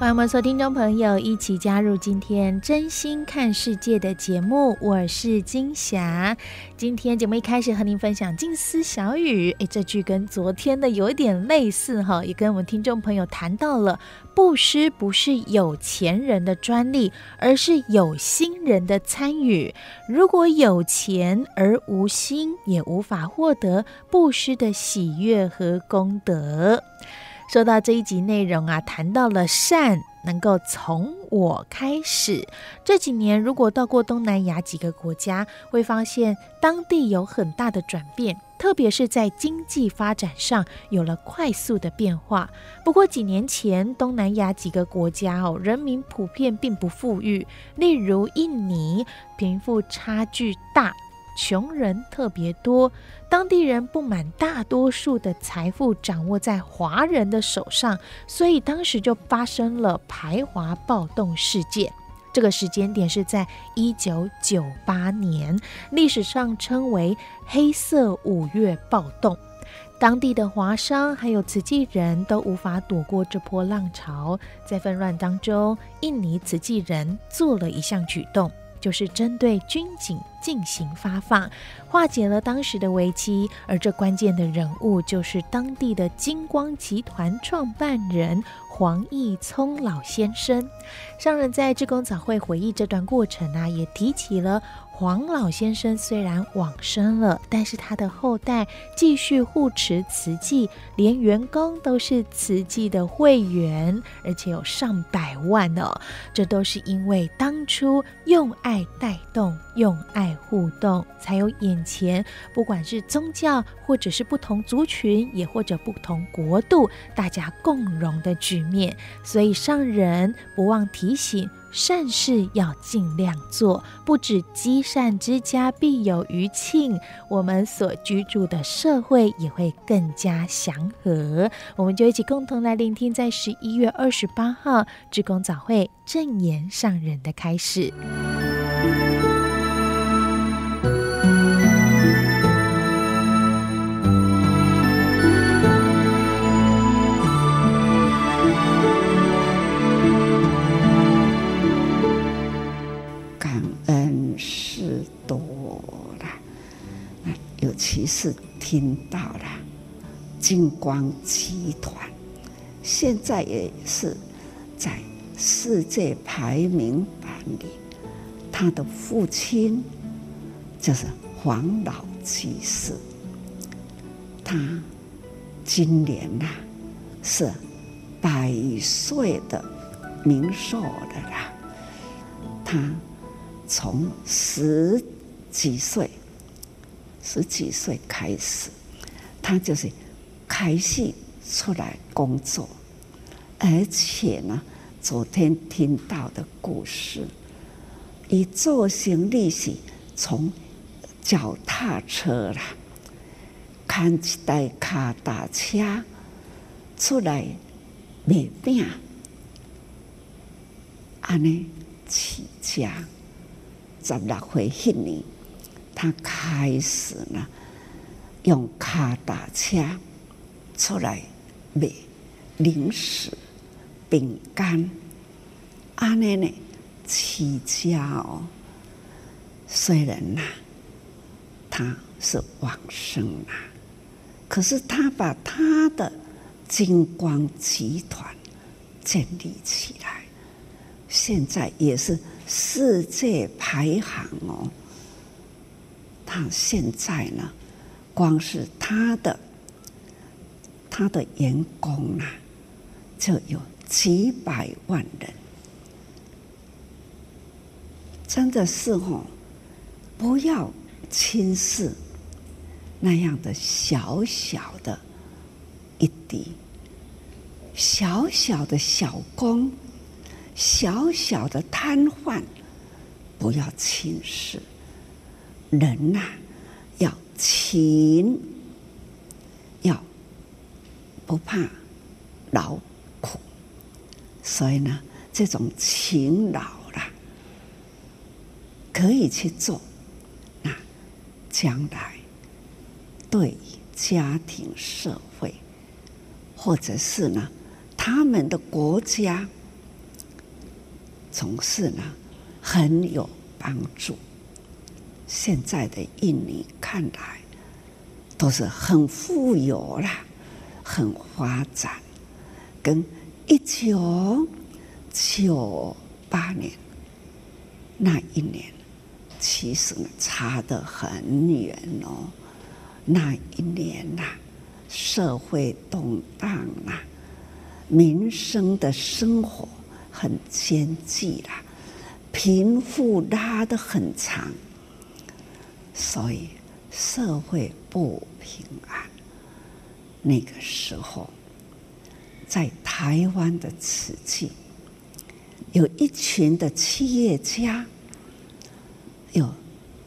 欢迎我们所有听众朋友一起加入今天真心看世界的节目。我是金霞，今天节目一开始和您分享静思小雨。诶，这句跟昨天的有一点类似哈，也跟我们听众朋友谈到了布施不是有钱人的专利，而是有心人的参与。如果有钱而无心，也无法获得布施的喜悦和功德。说到这一集内容啊，谈到了善能够从我开始。这几年如果到过东南亚几个国家，会发现当地有很大的转变，特别是在经济发展上有了快速的变化。不过几年前，东南亚几个国家哦，人民普遍并不富裕，例如印尼，贫富差距大。穷人特别多，当地人不满大多数的财富掌握在华人的手上，所以当时就发生了排华暴动事件。这个时间点是在一九九八年，历史上称为“黑色五月暴动”。当地的华商还有慈济人都无法躲过这波浪潮，在纷乱当中，印尼慈济人做了一项举动。就是针对军警进行发放，化解了当时的危机。而这关键的人物就是当地的金光集团创办人黄义聪老先生。上人在致公早会回忆这段过程啊，也提起了。黄老先生虽然往生了，但是他的后代继续护持慈济，连员工都是慈济的会员，而且有上百万哦。这都是因为当初用爱带动，用爱互动，才有眼前不管是宗教，或者是不同族群，也或者不同国度，大家共荣的局面。所以上人不忘提醒。善事要尽量做，不止积善之家必有余庆，我们所居住的社会也会更加祥和。我们就一起共同来聆听，在十一月二十八号志工早会正言上人的开始。尤其是听到了金光集团，现在也是在世界排名榜里。他的父亲就是黄老居士，他今年呐是百岁的冥寿的啦。他从十几岁。十几岁开始，他就是开始出来工作，而且呢，昨天听到的故事，以做行李是从脚踏车啦，扛一台卡达车出来卖饼，安尼起家，十六岁那年。他开始呢，用卡达车出来卖零食、饼干，阿奶奶起家哦。虽然呐，他是往生啊，可是他把他的金光集团建立起来，现在也是世界排行哦。他现在呢，光是他的他的员工啊，就有几百万人，真的是哦，不要轻视那样的小小的一滴，小小的小工，小小的瘫痪，不要轻视。人呐、要勤，要不怕劳苦，所以呢，这种勤劳啦，可以去做，那将来对家庭、社会，或者是呢，他们的国家，总是呢很有帮助。现在的印尼看来都是很富有啦，很发展，跟一九九八年那一年其实呢差得很远哦。那一年呐，社会动荡啊，民生的生活很艰巨啦，贫富拉得很长。所以社会不平安。那个时候，在台湾的慈济，有一群的企业家，有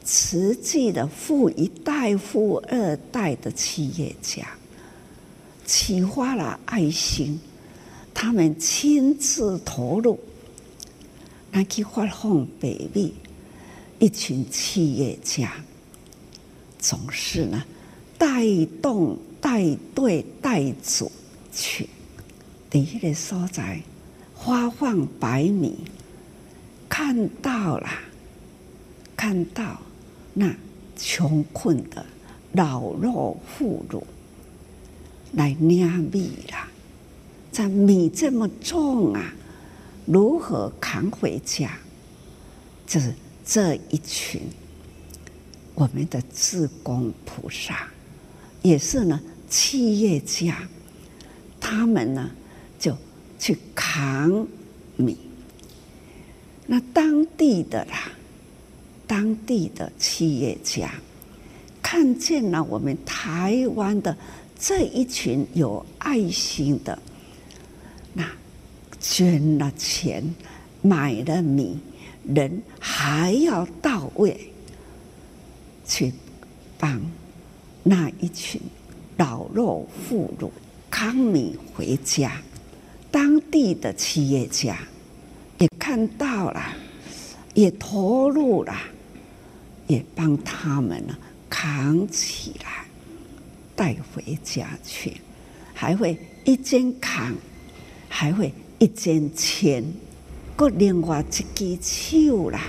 慈济的富一代、富二代的企业家，启发了爱心，他们亲自投入，来去发放北美，一群企业家。总是呢，带动、带队、带组去，第一个所在发放白米，看到了，看到那穷困的老弱妇孺来领米了，这米这么重啊，如何扛回家？就是这一群。我们的志工菩萨也是呢，企业家，他们呢就去扛米。那当地的啦，当地的企业家看见了我们台湾的这一群有爱心的，那捐了钱，买了米，人还要到位。去帮那一群老弱妇孺扛米回家，当地的企业家也看到了，也投入了，也帮他们呢扛起来，带回家去，还会一肩扛，还会一肩牵，各另外一只手啦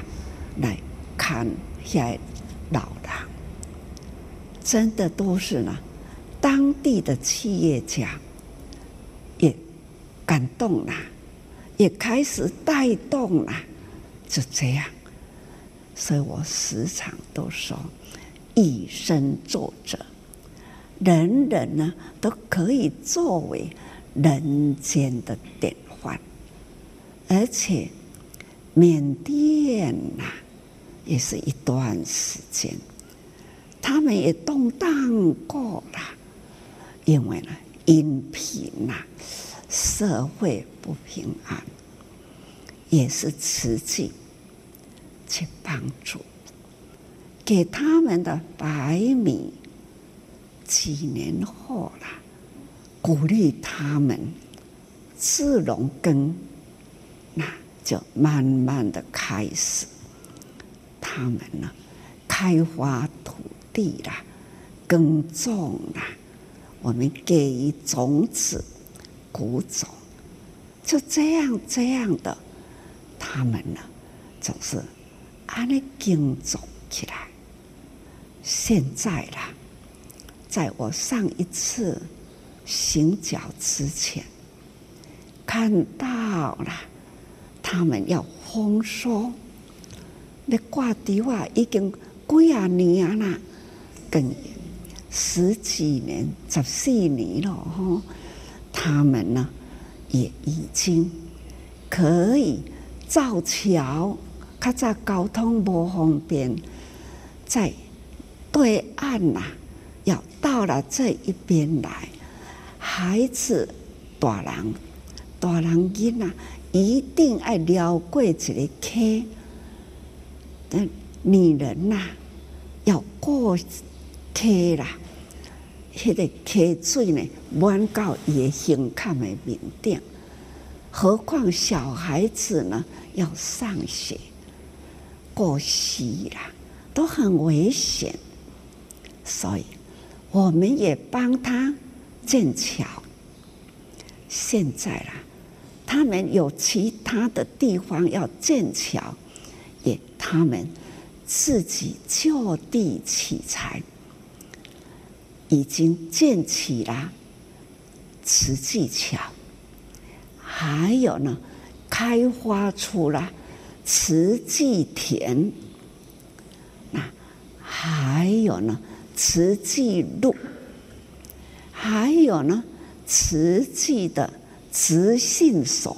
来看下。老的，真的都是呢，当地的企业家也感动了，也开始带动了，就这样。所以我时常都说，以身作则，人人呢都可以作为人间的典范，而且缅甸呐。也是一段时间，他们也动荡过了，因为呢，因贫呐，社会不平安，也是慈济去帮助，给他们的白米，几年后了，鼓励他们自农耕，那就慢慢的开始。他们呢，开发土地啦，耕种啦，我们给予种子、谷种，就这样这样的，他们呢，总是安尼耕种起来。现在啦，在我上一次行脚之前，看到了他们要丰收。那挂地啊，已经几啊年了，跟十几年、十四年了哈。他们呢，也已经可以造桥，较早交通不方便，在对岸呐、啊，要到了这一边来，孩子、大人、大人囡呐，一定爱绕过一个溪。但女人呐、要过溪啦，迄、那个溪水呢，满到伊的胸坎的面顶。何况小孩子呢，要上学、过溪啦，都很危险。所以，我们也帮他建桥。现在啦，他们有其他的地方要建桥，他们自己就地取材，已经建起了慈济桥。还有呢，开发出了慈济田，那还有呢，慈济路，还有呢，瓷器的慈信所。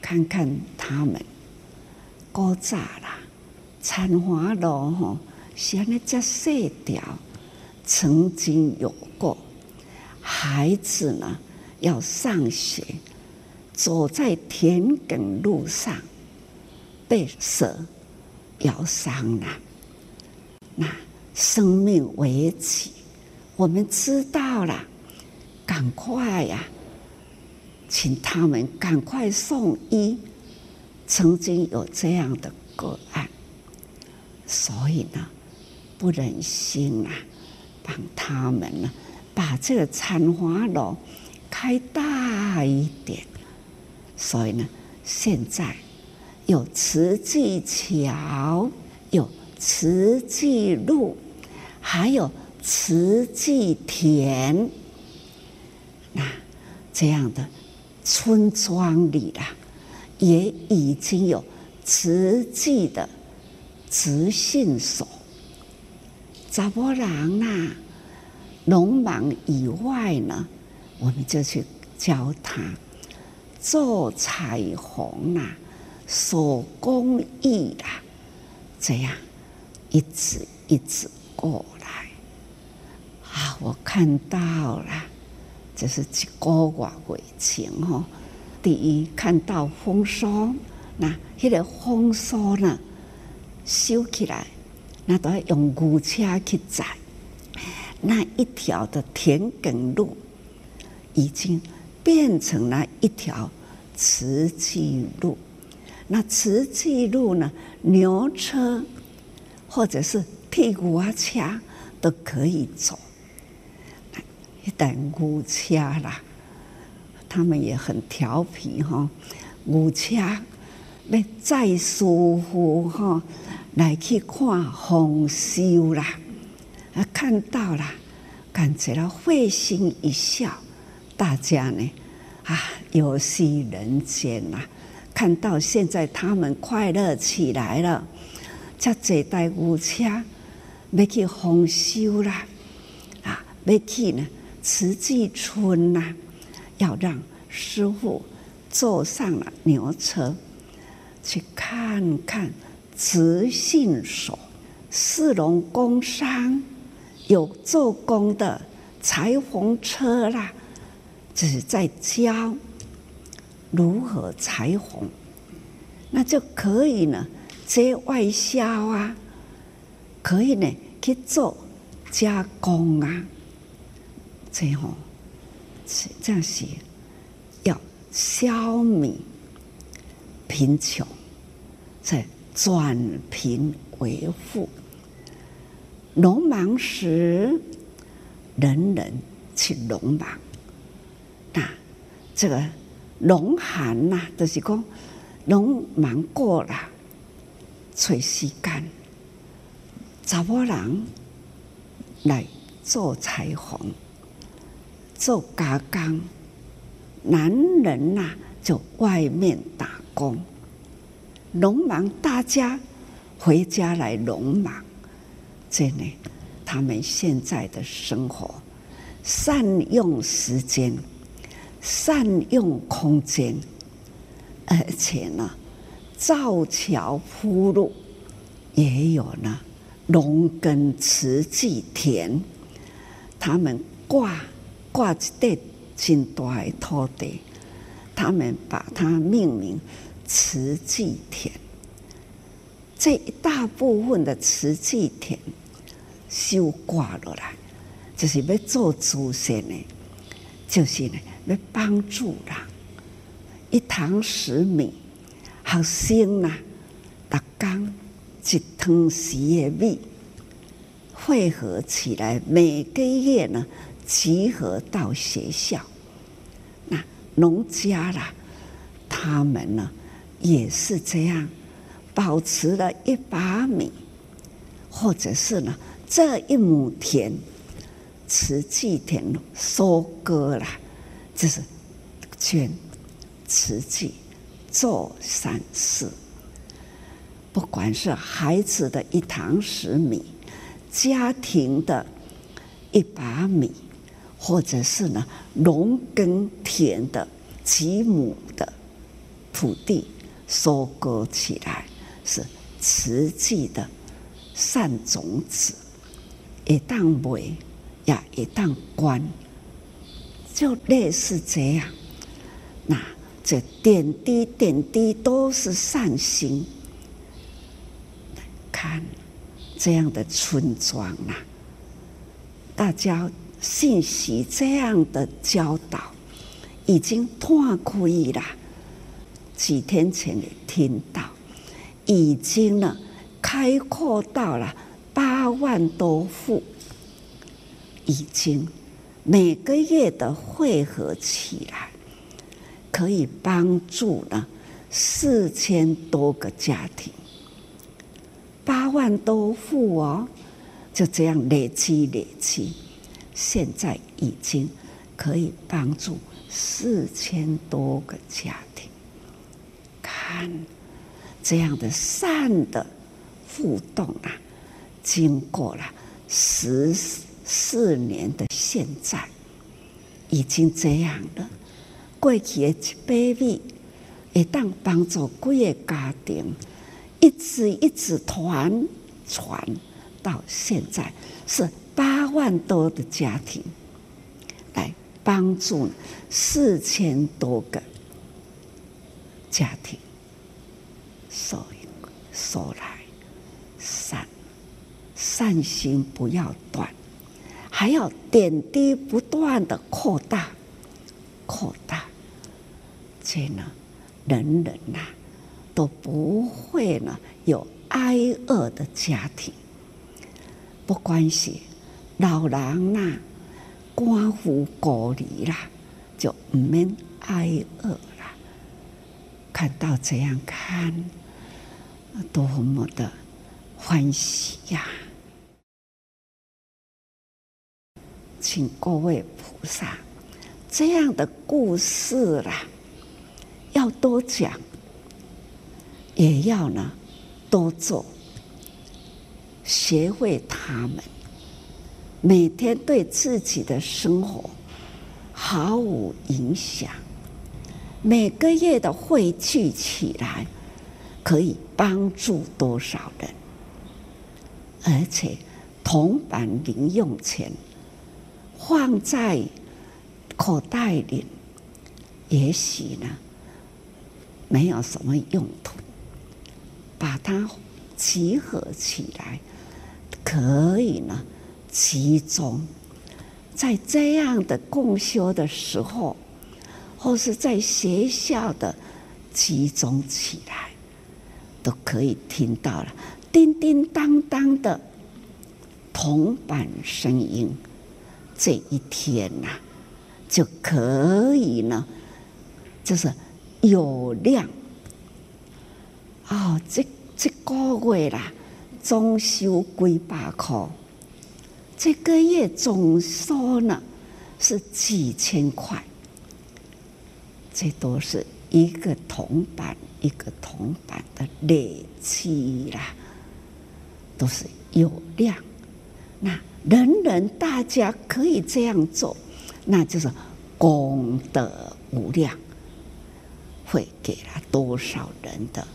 看看他们，古早啦，参华路吼，现在这细条，曾经有过孩子呢。要上学，走在田埂路上，被蛇咬伤了，那生命危急，我们知道了，赶快呀、啊，请他们赶快送医。曾经有这样的个案，所以呢，不忍心啊，帮他们呢，把这个参华路。开大一点，所以呢，现在有慈济桥，有慈济路，还有慈济田，那这样的村庄里啦，也已经有实际的慈信所。查波人呐，农忙以外呢？我们就去教他做彩虹啊，手工艺啦，这样一直一直过来啊！我看到了，这是一个月过程哦。第一看到丰收，那迄个丰收呢，收起来，那都要用牛车去载，那一条的田埂路。已经变成了一条瓷器路，那瓷器路呢？牛车或者是屁股啊车都可以走。一旦牛车啦，他们也很调皮哈。牛车要再舒服哈，来去看丰收啦，啊，看到了，感觉到会心一笑。大家呢，啊，游戏人间呐、看到现在他们快乐起来了，这这台乌车要去丰收啦，啊，要去呢慈济村呐、要让师傅坐上了牛车，去看看慈信所，四龙工商有做工的裁缝车啦。只是在教如何裁缝，那就可以呢，接外销啊，可以呢去做加工啊，这样这样写，要消弭贫穷，再转贫为富。农忙时，人人去农忙。那这个农寒呐，就是讲农忙过了，找时间，查某人来做裁缝，做加工，男人呐就外面打工。农忙大家回家来农忙，这呢，他们现在的生活善用时间。善用空间，而且呢，造桥铺路，也有呢农耕慈济田，他们挂挂一块真大的土地，他们把它命名慈济田。这一大部分的慈济田收挂落来，就是要做祖先的，就是呢要帮助人，一塘十米。学生呐，逐工一汤匙的米汇合起来，每个月呢集合到学校。那农家啦，他们呢也是这样，保持了一把米，或者是呢这一亩田，慈济田收割了，就是捐慈济。做善事，不管是孩子的一堂十米，家庭的一把米，或者是呢农耕田的几亩的土地收割起来，是实际的善种子，一旦为呀，一旦观，就类似这样，那。这点滴点滴都是善心。看这样的村庄啊，大家信息这样的教导已经拓开了。几天前也听到，已经呢开阔到了八万多户，已经每个月的汇合起来。可以帮助呢四千多个家庭，八万多户哦，就这样累积累积，现在已经可以帮助四千多个家庭。看这样的善的互动啊，经过了十四年的现在，已经这样了。过去的一百米，会当帮助几个家庭，一直一直传传到现在，是八万多的家庭，来帮助四千多个家庭，所以说来善善心不要断，还要点滴不断的扩大扩大。这呢，人人呐、都不会呢有挨饿的家庭，不关系，老人呐、啊、寡妇孤儿啦，就唔免挨饿啦。看到这样看，多么的欢喜呀！请各位菩萨，这样的故事啦。要多讲，也要呢多做，学会他们每天对自己的生活毫无影响。每个月的汇聚起来，可以帮助多少人？而且铜板零用钱放在口袋里，也许呢。没有什么用途，把它集合起来，可以呢集中在这样的共修的时候，或是在学校的集中起来，都可以听到了叮叮当当的铜板声音。这一天呐、就可以呢，就是。有量哦，这这个月啦，总收几百块，这个月总收呢是几千块，这都是一个铜板一个铜板的累积啦，都是有量。那人人大家可以这样做，那就是功德无量。会给了多少人的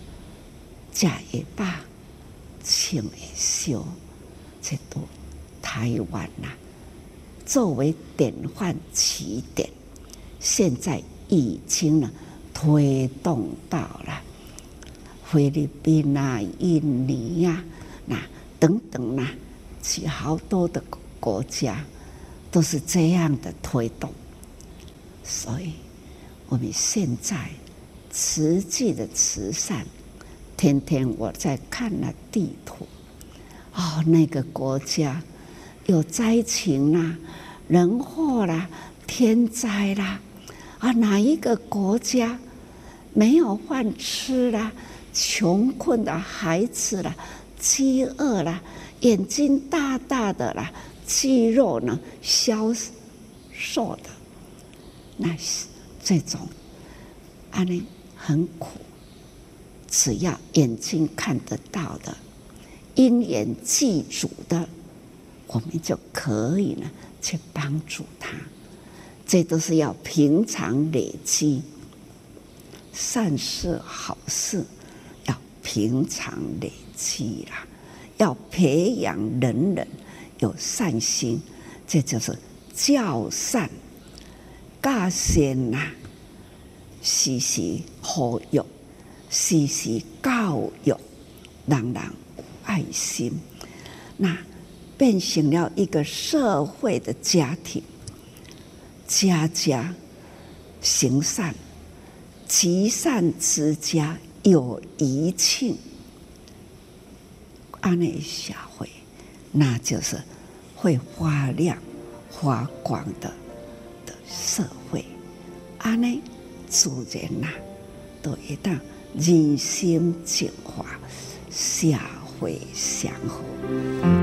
食会饱，穿会烧，这都台湾呐、作为典范起点，现在已经呢推动到了菲律宾啊、印尼呀、啊、那等等呐、啊，其好多的国家都是这样的推动，所以我们现在实际的慈善。天天我在看那地图，哦，那个国家有灾情啦、人祸啦、天灾啦，啊，哪一个国家没有饭吃啦？穷困的孩子啦，饥饿啦，眼睛大大的啦，肌肉呢消瘦的，那是这种，啊，那很苦。只要眼睛看得到的，因缘具足的，我们就可以呢去帮助他。这都是要平常累积善事好事，要平常累积啦，要培养人人有善心，这就是教善教善呐，时时呼吁。时时教育，人人爱心，那变成了一个社会的家庭，家家行善，积善之家有余庆，安内社会，那就是会发亮发光的的社会，安内自然呐，都一旦。人心净化，社会祥和。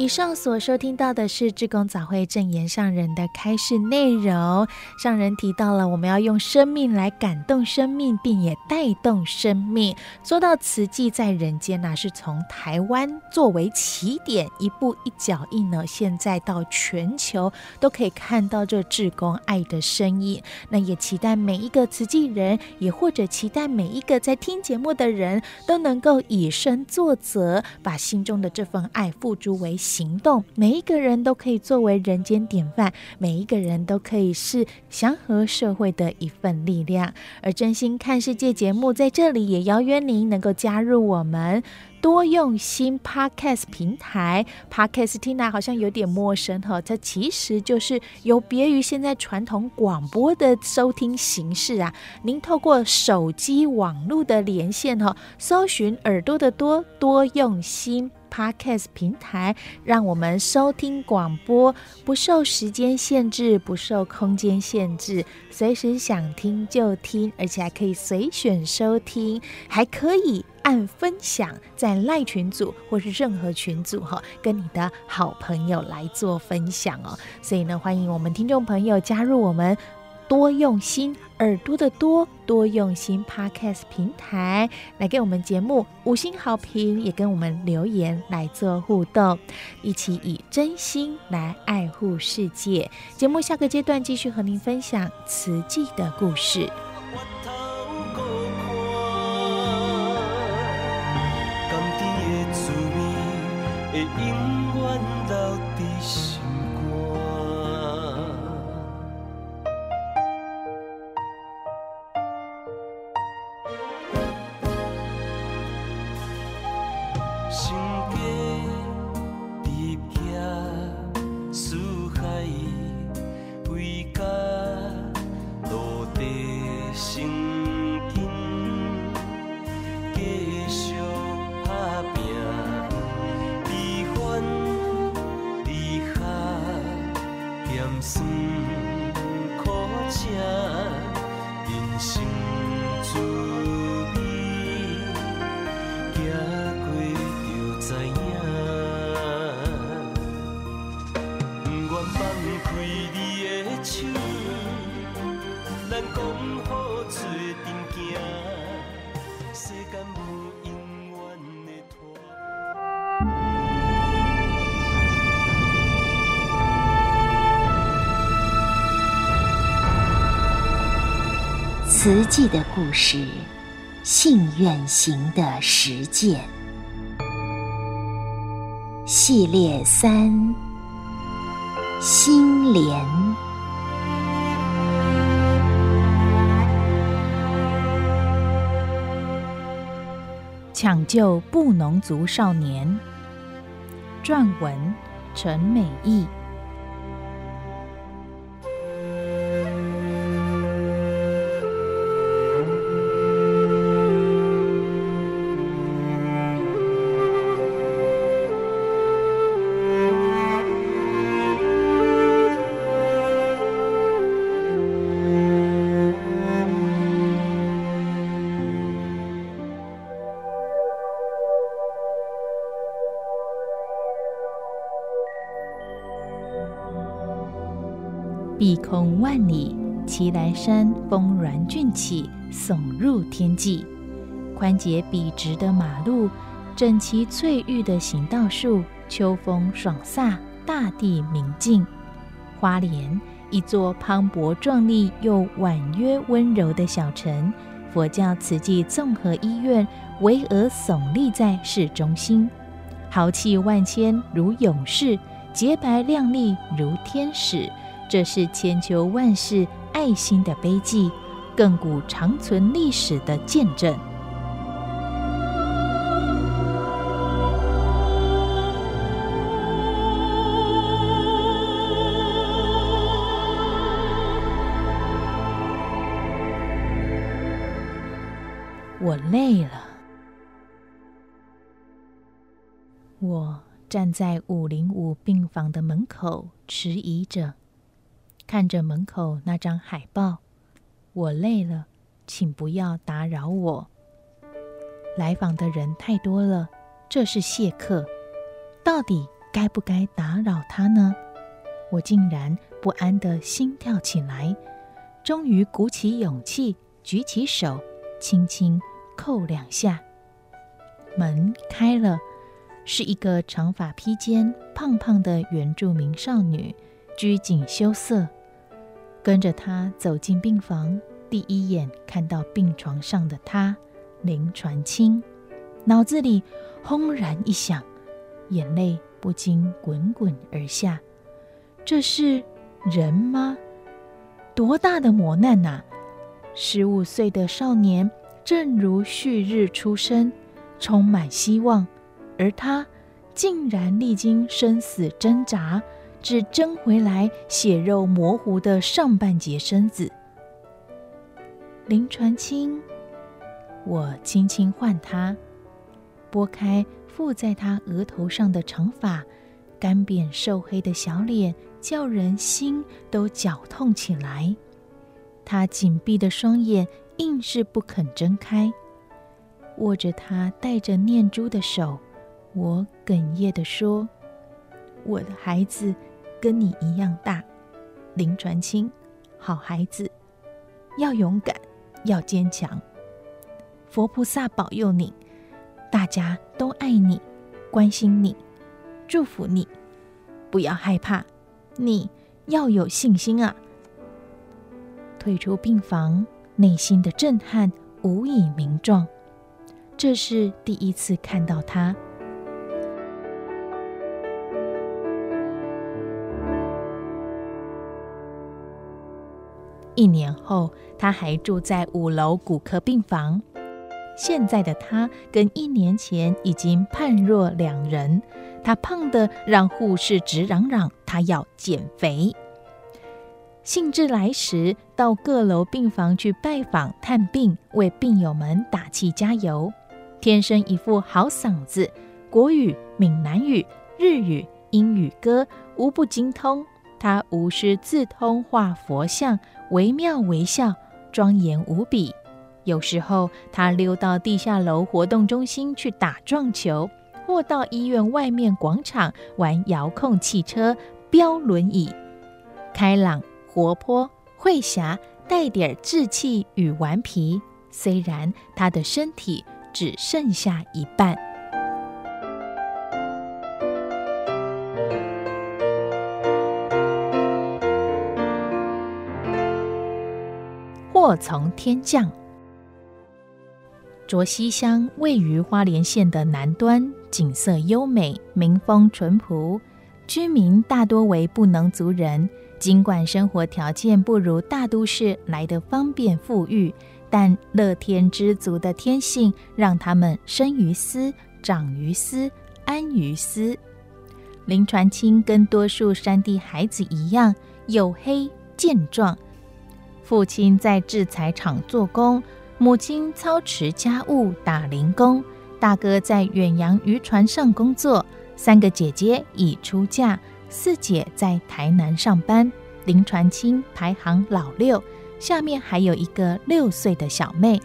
以上所收听到的是志工早会证言上人的开示内容。上人提到了，我们要用生命来感动生命，并也带动生命。说到慈济在人间呢，是从台湾作为起点，一步一脚印呢，现在到全球都可以看到这志工爱的身影。那也期待每一个慈济人，也或者期待每一个在听节目的人都能够以身作则，把心中的这份爱付诸为行动，每一个人都可以作为人间典范，每一个人都可以是祥和社会的一份力量。而真心看世界节目在这里也邀约您能够加入我们。多用心 Podcast 平台，Podcast 听来好像有点陌生哈，它其实就是有别于现在传统广播的收听形式啊。您透过手机网络的连线哈，搜寻耳朵的多多用心 Podcast 平台，让我们收听广播不受时间限制，不受空间限制，随时想听就听，而且还可以随选收听，还可以。按分享在赖群组或是任何群组哈，跟你的好朋友来做分享哦。所以呢，欢迎我们听众朋友加入我们多用心，耳朵的多，多用心。Podcast 平台来给我们节目五星好评，也跟我们留言来做互动，一起以真心来爱护世界。节目下个阶段继续和您分享瓷器的故事。慈济的故事，信愿行的实践系列三：心莲抢救布农族少年。撰文：陈美意。空万里，奇莱山峰峦峻起，耸入天际。宽洁笔直的马路，整齐翠郁的行道树，秋风爽飒，大地明净。花莲，一座磅礴壮丽又婉约温柔的小城，佛教慈济综合医院巍峨耸立在市中心，豪气万千如勇士，洁白亮丽如天使。这是千秋万世爱心的碑记，亘古长存历史的见证。我累了，我站在五零五病房的门口，迟疑着。看着门口那张海报，我累了，请不要打扰我。来访的人太多了，这是谢客，到底该不该打扰他呢？我竟然不安地心跳起来，终于鼓起勇气，举起手，轻轻扣两下，门开了，是一个长发披肩、胖胖的原住民少女，拘谨羞涩。跟着他走进病房，第一眼看到病床上的他，林传清，脑子里轰然一响，眼泪不禁滚滚而下。这是人吗？多大的磨难呐！十五岁的少年，正如旭日初升，充满希望，而他竟然历经生死挣扎。只争回来血肉模糊的上半截身子。林传清，我轻轻唤他，拨开附在他额头上的长发，干瘪瘦黑的小脸，叫人心都绞痛起来。他紧闭的双眼硬是不肯睁开，握着他带着念珠的手，我哽咽地说：“我的孩子。”跟你一样大，林传清，好孩子，要勇敢，要坚强。佛菩萨保佑你，大家都爱你，关心你，祝福你，不要害怕，你要有信心啊！退出病房，内心的震撼无以名状。这是第一次看到他。一年后，他还住在五楼骨科病房。现在的他跟一年前已经判若两人。他胖得让护士直嚷嚷，他要减肥。兴致来时，到各楼病房去拜访探病，为病友们打气加油。天生一副好嗓子，国语、闽南语、日语、英语歌无不精通。他无师自通画佛像。惟妙惟肖，庄严无比。有时候，他溜到地下楼活动中心去打撞球，或到医院外面广场玩遥控汽车、飙轮椅。开朗、活泼、会侠，带点稚气与顽皮。虽然他的身体只剩下一半。祸从天降。卓溪乡位于花莲县的南端，景色优美，民风淳朴，居民大多为布农族人。尽管生活条件不如大都市来得方便富裕，但乐天知足的天性让他们生于斯，长于斯，安于斯。林传清跟多数山地孩子一样，黝黑健壮，父亲在制材厂做工。母亲操持家务打零工，大哥在远洋渔船上工作，三个姐姐已出嫁，四姐在台南上班。林传卿排行老六，下面还有一个六岁的小妹。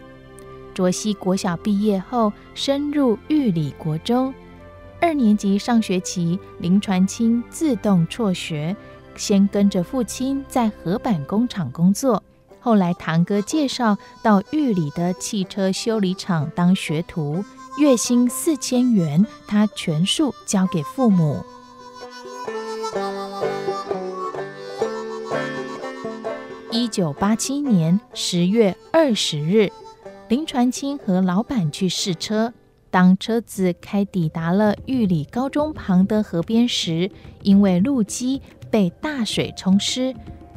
卓西国小毕业后，升入玉里国中。二年级上学期，林传卿自动辍学，先跟着父亲在河板工厂工作。后来堂哥介绍到玉里的汽车修理厂当学徒，月薪四千元，他全数交给父母。一九八七年十月二十日，林传卿和老板去试车，当车子开抵达了玉里高中旁的河边时，因为路基被大水冲湿。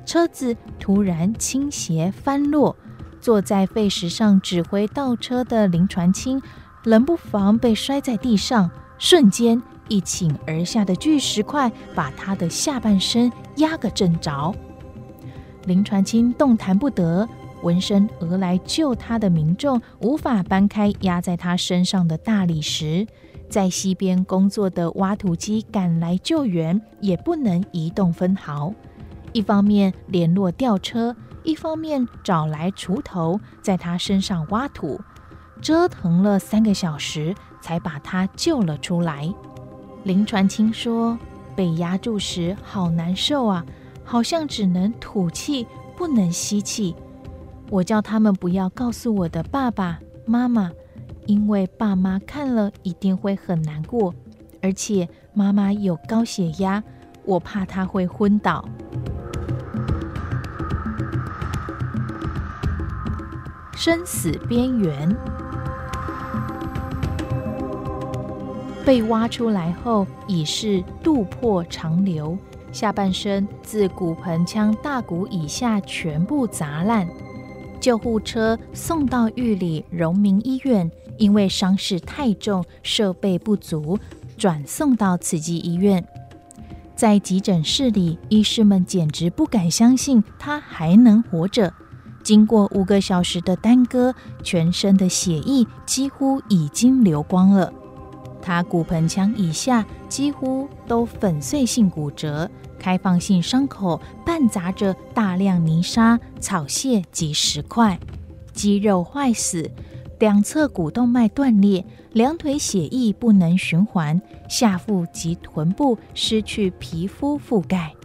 车子突然倾斜翻落，坐在废石上指挥倒车的林传清，冷不防被摔在地上，瞬间一倾而下的巨石块把他的下半身压个正着。林传清动弹不得，闻声而来救他的民众无法搬开压在他身上的大理石，在西边工作的挖土机赶来救援，也不能移动分毫。一方面联络吊车，一方面找来锄头，在他身上挖土，折腾了三个小时，才把他救了出来。林传卿说：“被压住时好难受啊，好像只能吐气，不能吸气。我叫他们不要告诉我的爸爸妈妈，因为爸妈看了一定会很难过，而且妈妈有高血压，我怕他会昏倒。”生死边缘，被挖出来后已是肚破肠流，下半身自骨盆腔大骨以下全部砸烂。救护车送到玉里荣民医院，因为伤势太重，设备不足，转送到慈济医院。在急诊室里，医师们简直不敢相信他还能活着。经过五个小时的耽搁，全身的血液几乎已经流光了。他骨盆腔以下几乎都粉碎性骨折，开放性伤口伴杂着大量泥沙、草屑及石块，肌肉坏死，两侧股动脉断裂，两腿血液不能循环，下腹及臀部失去皮肤覆盖。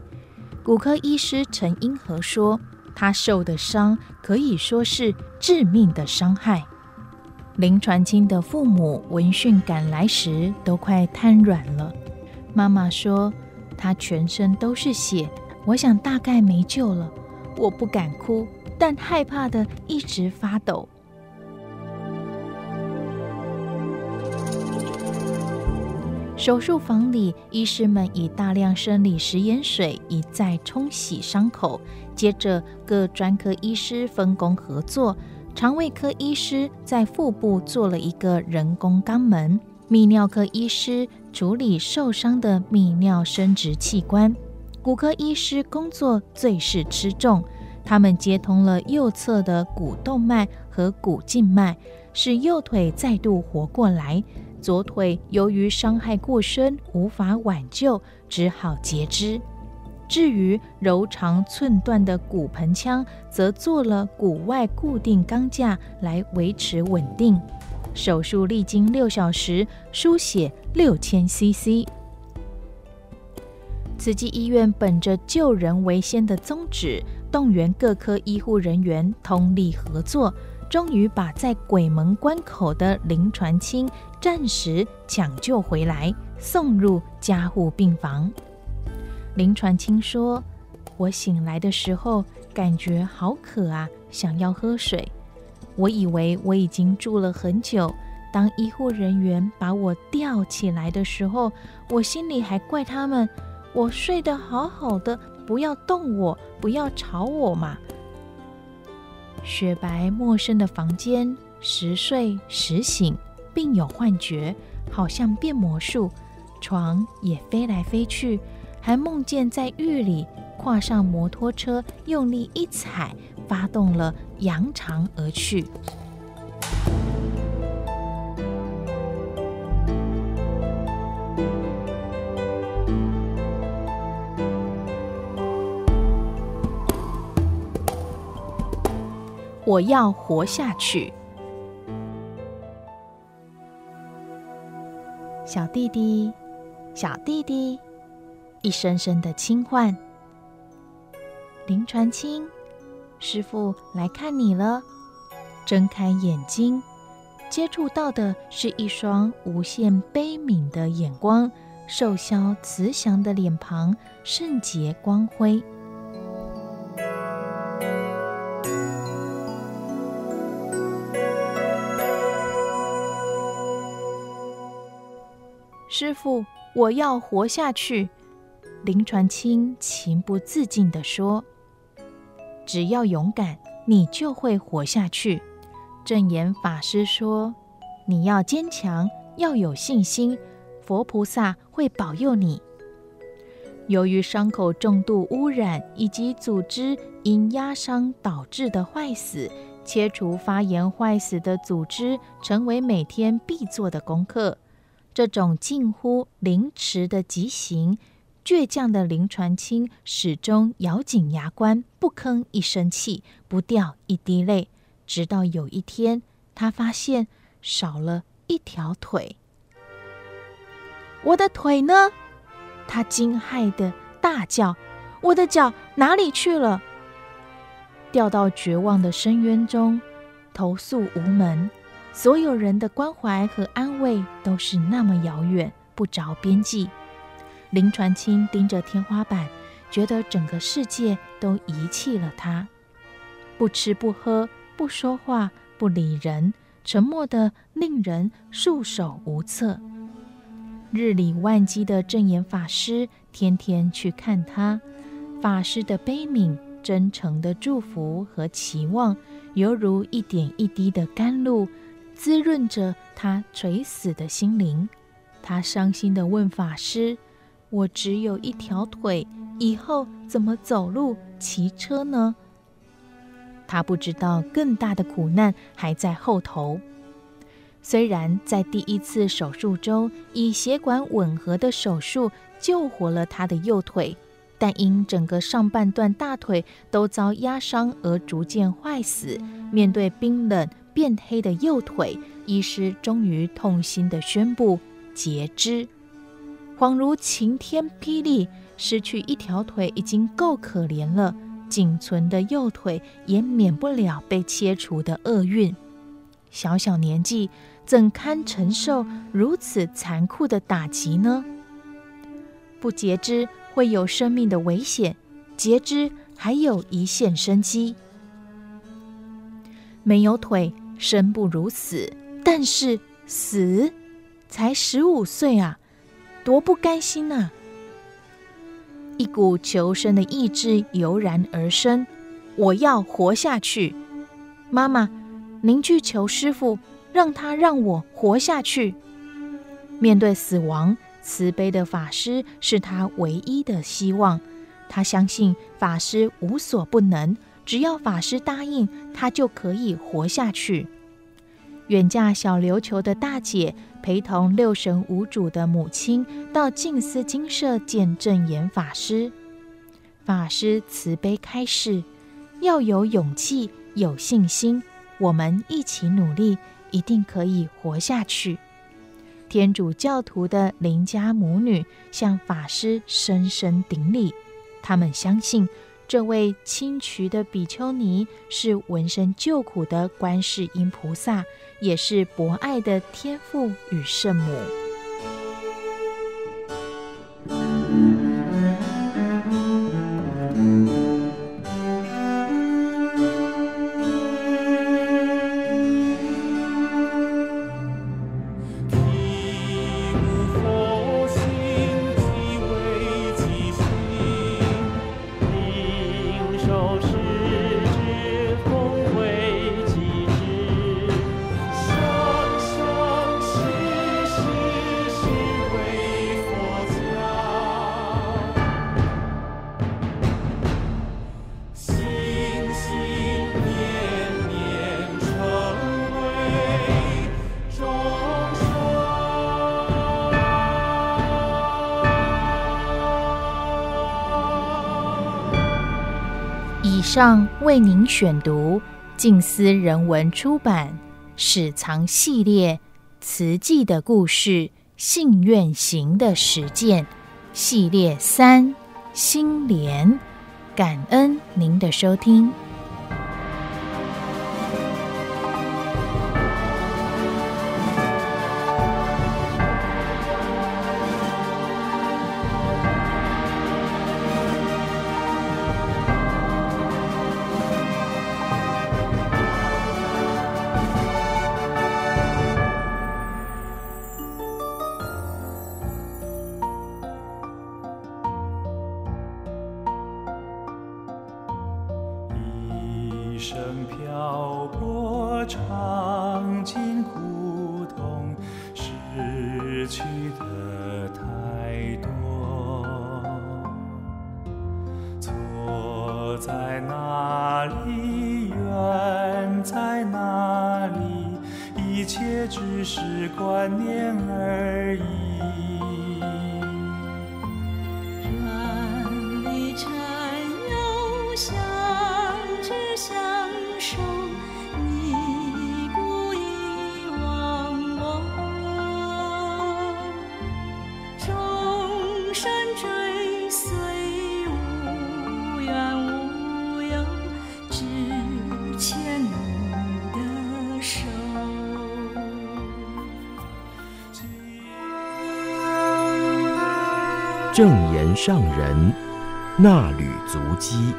骨科医师陈英和说。他受的伤可以说是致命的伤害。林传清的父母闻讯赶来时，都快瘫软了。妈妈说：“他全身都是血，我想大概没救了。我不敢哭，但害怕的一直发抖。”手术房里，医师们以大量生理食盐水一再冲洗伤口。接着，各专科医师分工合作，肠胃科医师在腹部做了一个人工肛门，泌尿科医师处理受伤的泌尿生殖器官，骨科医师工作最是吃重，他们接通了右侧的股动脉和股静脉，使右腿再度活过来，左腿由于伤害过深，无法挽救，只好截肢。至于柔肠寸断的骨盆腔，则做了骨外固定钢架来维持稳定。手术历经六小时，输血六千 CC。慈济医院本着救人为先的宗旨，动员各科医护人员通力合作，终于把在鬼门关口的林传清暂时抢救回来，送入加护病房。林传清说：“我醒来的时候，感觉好渴啊，想要喝水。我以为我已经住了很久。当医护人员把我吊起来的时候，我心里还怪他们：我睡得好好的，不要动我，不要吵我嘛。雪白陌生的房间，时睡时醒，并有幻觉，好像变魔术。床也飞来飞去，还梦见在狱里跨上摩托车，用力一踩，发动了，扬长而去。我要活下去。小弟弟，小弟弟，一声声的轻唤。林传清，师傅来看你了。睁开眼睛，接触到的是一双无限悲悯的眼光，瘦削慈祥的脸庞，圣洁光辉。师父，我要活下去。林传清情不自禁地说：“只要勇敢，你就会活下去。”证严法师说：“你要坚强，要有信心，佛菩萨会保佑你。”由于伤口重度污染以及组织因压伤导致的坏死，切除发炎坏死的组织，成为每天必做的功课。这种近乎凌迟的极刑，倔强的林传清始终咬紧牙关，不吭一声气，不掉一滴泪。直到有一天，他发现少了一条腿。我的腿呢？他惊骇的大叫：“我的脚哪里去了？”掉到绝望的深渊中，投诉无门。所有人的关怀和安慰都是那么遥远，不着边际。林传清盯着天花板，觉得整个世界都遗弃了他。不吃不喝，不说话，不理人，沉默得令人束手无策。日理万机的证严法师天天去看他，法师的悲悯、真诚的祝福和期望，犹如一点一滴的甘露。滋润着他垂死的心灵，他伤心地问法师：“我只有一条腿，以后怎么走路、骑车呢？”他不知道更大的苦难还在后头。虽然在第一次手术中以血管吻合的手术救活了他的右腿，但因整个上半段大腿都遭压伤而逐渐坏死，面对冰冷。变黑的右腿，医师终于痛心地宣布截肢，恍如晴天霹雳。失去一条腿已经够可怜了，仅存的右腿也免不了被切除的厄运。小小年纪，怎堪承受如此残酷的打击呢？不截肢会有生命的危险，截肢还有一线生机。没有腿。生不如死，但是死才十五岁啊，多不甘心呐！一股求生的意志油然而生，我要活下去。妈妈，您去求师傅，让他让我活下去。面对死亡，慈悲的法师是他唯一的希望。他相信法师无所不能。只要法师答应，他就可以活下去。远嫁小琉球的大姐陪同六神无主的母亲到静思精舍见证严法师。法师慈悲开示：要有勇气，有信心，我们一起努力，一定可以活下去。天主教徒的邻家母女向法师深深顶礼，他们相信。这位清渠的比丘尼是闻声救苦的观世音菩萨，也是博爱的天父与圣母。上为您选读静思人文出版《史藏系列慈济的故事：信愿行的实践》系列三心莲，感恩您的收听。正言上人那履足迹。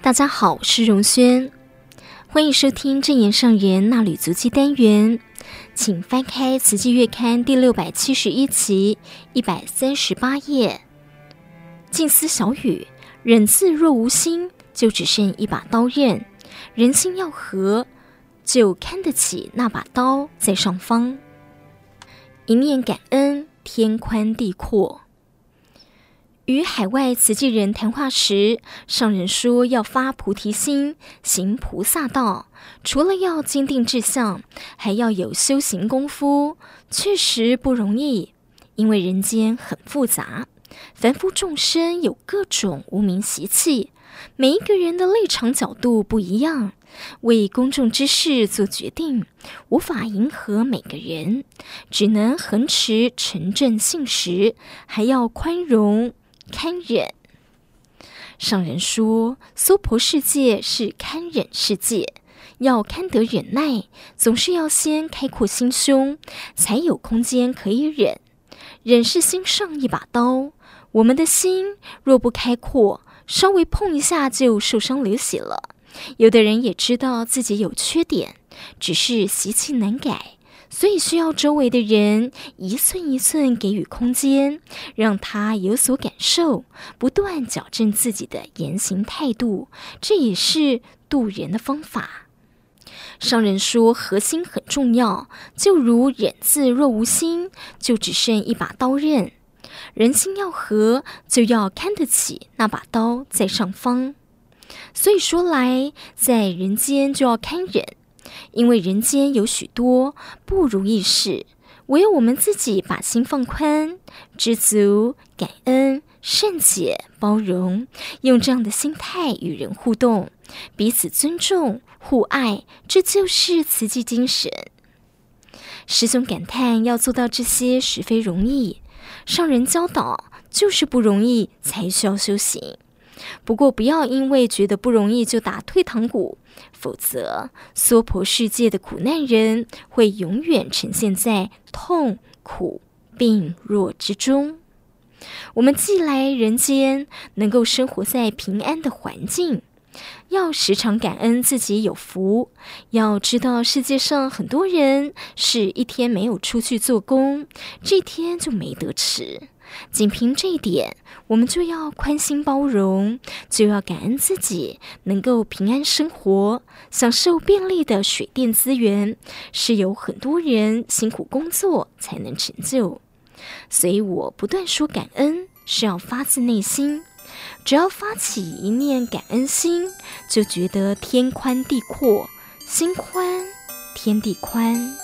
大家好，我是荣轩，欢迎收听正言上人那履足迹单元，请翻开《慈济月刊》第六百七十一期一百三十八页。静思小语，忍字若无心，就只剩一把刀刃；人心要和，就看得起那把刀在上方。一念感恩，天宽地阔。与海外慈济人谈话时，上人说要发菩提心，行菩萨道，除了要坚定志向，还要有修行功夫，确实不容易，因为人间很复杂。凡夫众生有各种无明习气，每一个人的立场角度不一样，为公众之事做决定，无法迎合每个人，只能恒持诚正信实，还要宽容堪忍。上人说，娑婆世界是堪忍世界，要堪得忍耐，总是要先开阔心胸，才有空间可以忍。忍是心上一把刀。我们的心若不开阔，稍微碰一下就受伤流血了。有的人也知道自己有缺点，只是习气难改，所以需要周围的人一寸一寸给予空间，让他有所感受，不断矫正自己的言行态度。这也是度人的方法。上人说，核心很重要，就如忍字若无心，就只剩一把刀刃。人心要和，就要看得起那把刀在上方。所以说来，在人间就要堪忍，因为人间有许多不如意事，唯有我们自己把心放宽、知足、感恩、善解、包容，用这样的心态与人互动，彼此尊重、互爱，这就是慈济精神。师兄感叹，要做到这些，实非容易。上人教导就是不容易，才需要修行。不过不要因为觉得不容易就打退堂鼓，否则娑婆世界的苦难人会永远呈现在痛苦病弱之中。我们既来人间，能够生活在平安的环境。要时常感恩自己有福，要知道世界上很多人是一天没有出去做工，这天就没得吃。仅凭这一点，我们就要宽心包容，就要感恩自己能够平安生活，享受便利的水电资源，是有很多人辛苦工作才能成就。所以我不断说感恩，是要发自内心。只要发起一念感恩心，就觉得天宽地阔，心宽天地宽。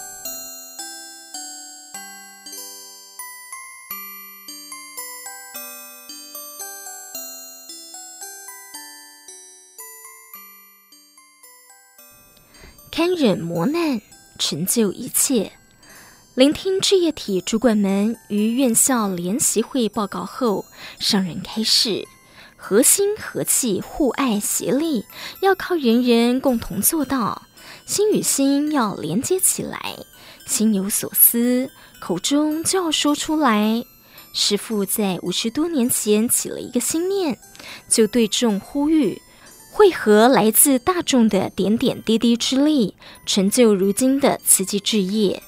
堪忍磨难，成就一切。聆听置业体主管们于院校联席会报告后，上人开示：和心和气，互爱协力，要靠人人共同做到。心与心要连接起来，心有所思，口中就要说出来。师父在五十多年前起了一个心念，就对众呼吁，汇合来自大众的点点滴滴之力，成就如今的慈济置业。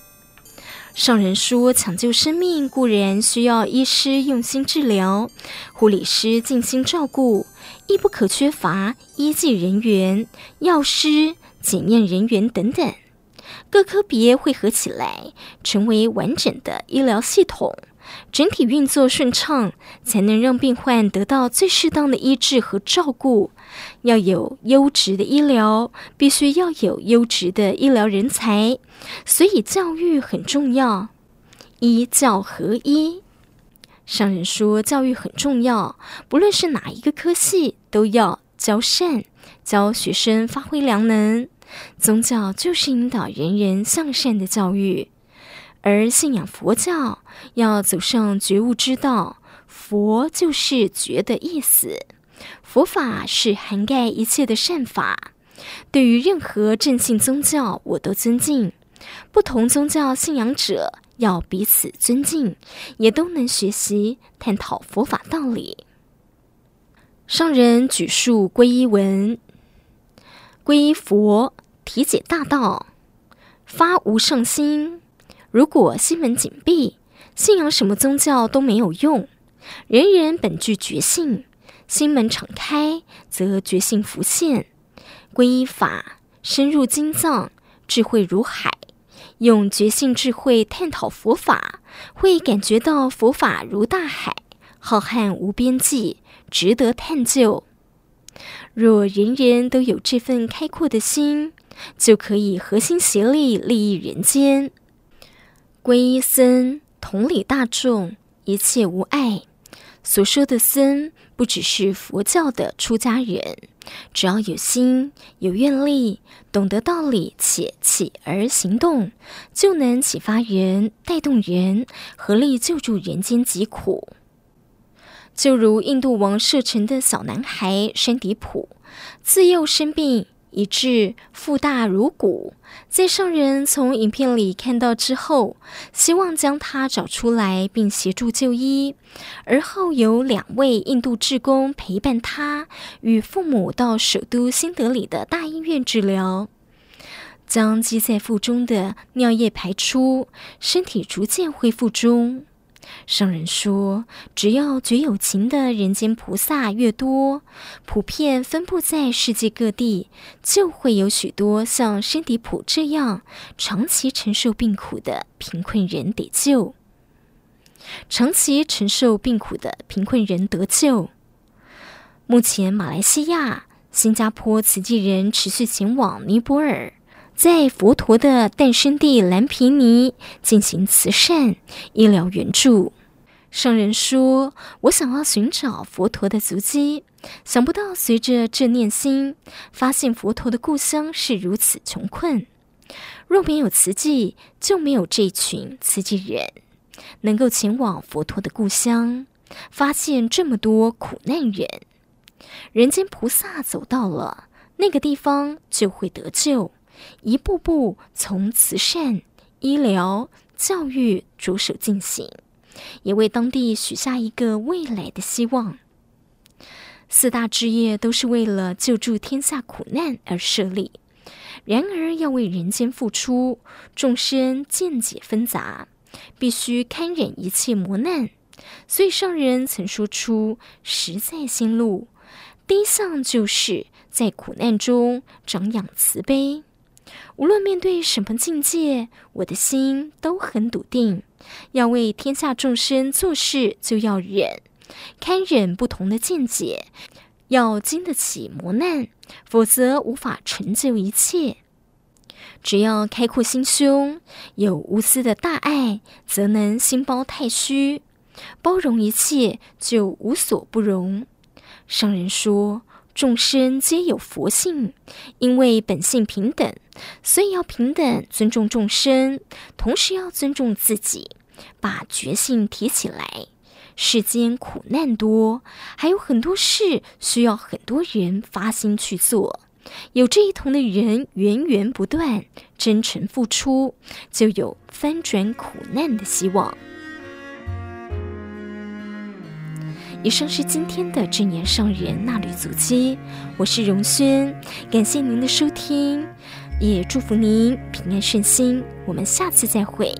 上人说：“抢救生命固然需要医师用心治疗，护理师尽心照顾，亦不可缺乏医技人员、药师、检验人员等等，各科别汇合起来，成为完整的医疗系统，整体运作顺畅，才能让病患得到最适当的医治和照顾。要有优质的医疗，必须要有优质的医疗人才。”所以教育很重要，医教合一。上人说教育很重要，不论是哪一个科系，都要教善，教学生发挥良能。宗教就是引导人人向善的教育，而信仰佛教要走上觉悟之道。佛就是觉的意思，佛法是涵盖一切的善法。对于任何正信宗教，我都尊敬。不同宗教信仰者要彼此尊敬，也都能学习探讨佛法道理。上人举述皈依文：皈依佛，体解大道，发无上心。如果心门紧闭，信仰什么宗教都没有用。人人本具觉性，心门敞开，则觉性浮现。皈依法，深入经藏，智慧如海。用觉性智慧探讨佛法，会感觉到佛法如大海，浩瀚无边际，值得探究。若人人都有这份开阔的心，就可以合心协力，利益人间。皈依僧，同理大众，一切无碍。所说的僧，不只是佛教的出家人。只要有心、有愿力，懂得道理且起而行动，就能启发人、带动人，合力救助人间疾苦。就如印度王舍城的小男孩山迪普，自幼生病。以致腹大如鼓，在上人从影片里看到之后，希望将他找出来并协助就医。而后有两位印度志工陪伴他与父母到首都新德里的大医院治疗，将积在腹中的尿液排出，身体逐渐恢复中。上人说：“只要觉有情的人间菩萨越多，普遍分布在世界各地，就会有许多像山迪普这样长期承受病苦的贫困人得救。长期承受病苦的贫困人得救。目前，马来西亚、新加坡慈济人持续前往尼泊尔。”在佛陀的诞生地蓝毗尼进行慈善医疗援助。圣人说：“我想要寻找佛陀的足迹，想不到随着这念心，发现佛陀的故乡是如此穷困。若没有慈济，就没有这群慈济人能够前往佛陀的故乡，发现这么多苦难人。人间菩萨走到了那个地方，就会得救。”一步步从慈善、医疗、教育着手进行，也为当地许下一个未来的希望。四大志业都是为了救助天下苦难而设立，然而要为人间付出，众生见解纷杂，必须堪忍一切磨难。所以上人曾说出实在心路，第一项就是在苦难中长养慈悲。无论面对什么境界，我的心都很笃定。要为天下众生做事，就要忍，堪忍不同的见解，要经得起磨难，否则无法成就一切。只要开阔心胸，有无私的大爱，则能心包太虚，包容一切，就无所不容。上人说，众生皆有佛性，因为本性平等，所以要平等尊重众生，同时要尊重自己，把觉性提起来。世间苦难多，还有很多事需要很多人发心去做。有这一同的人源源不断，真诚付出，就有翻转苦难的希望。以上是今天的正言上人衲履足迹，我是荣轩，感谢您的收听，也祝福您平安顺心，我们下次再会。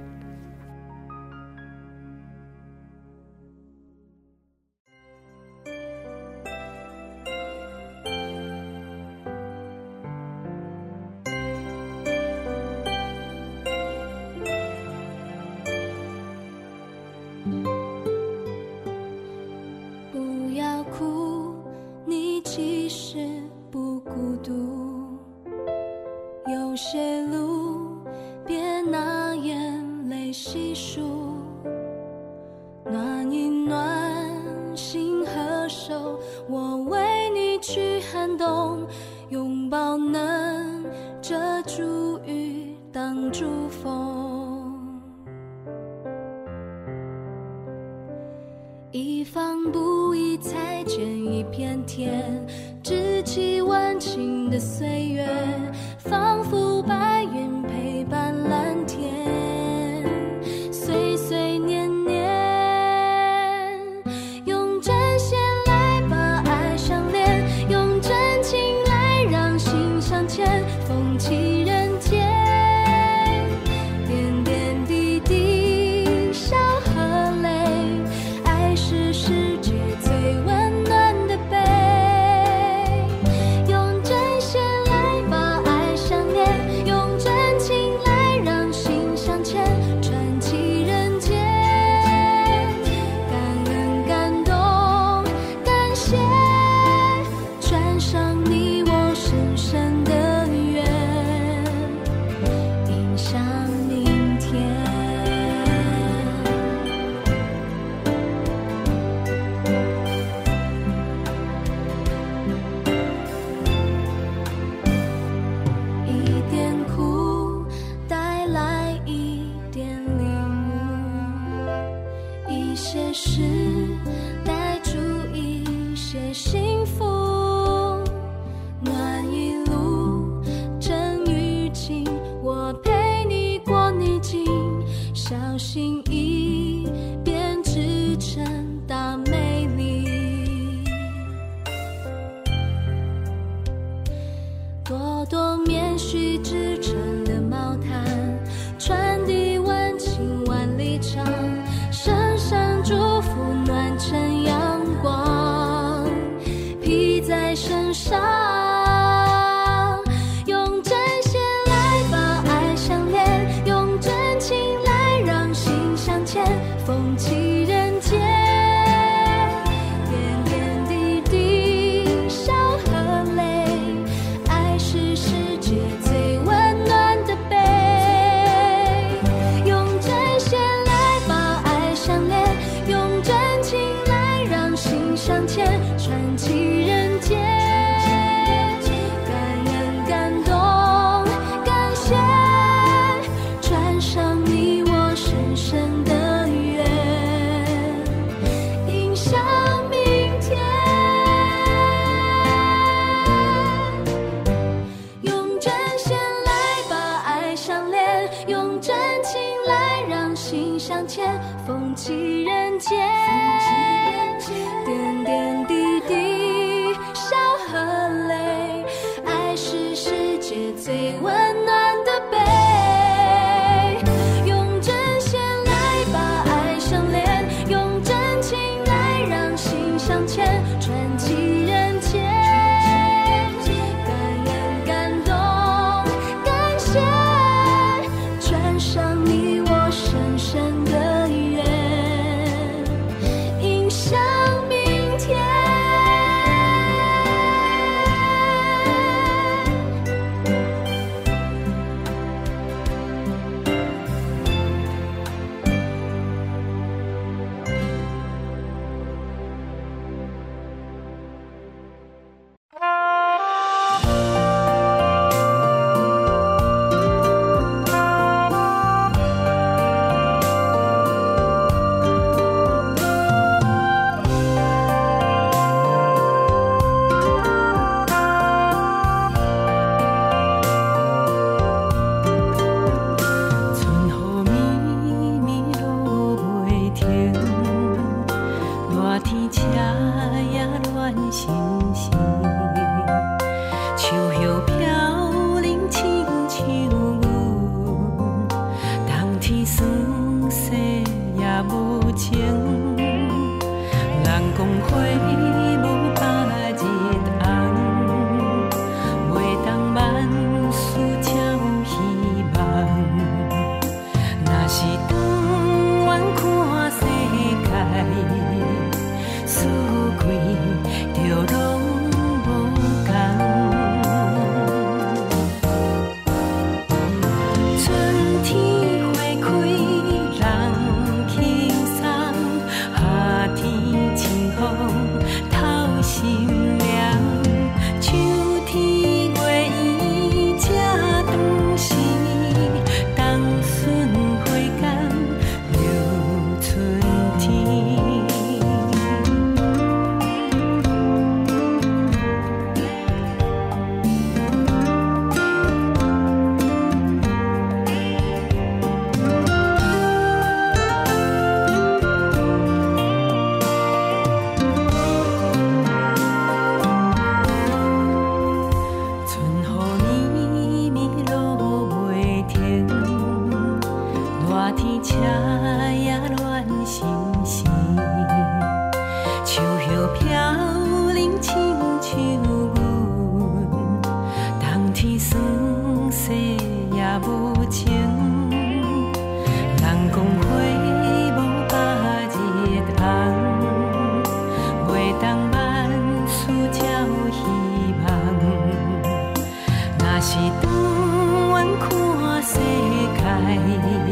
仿佛看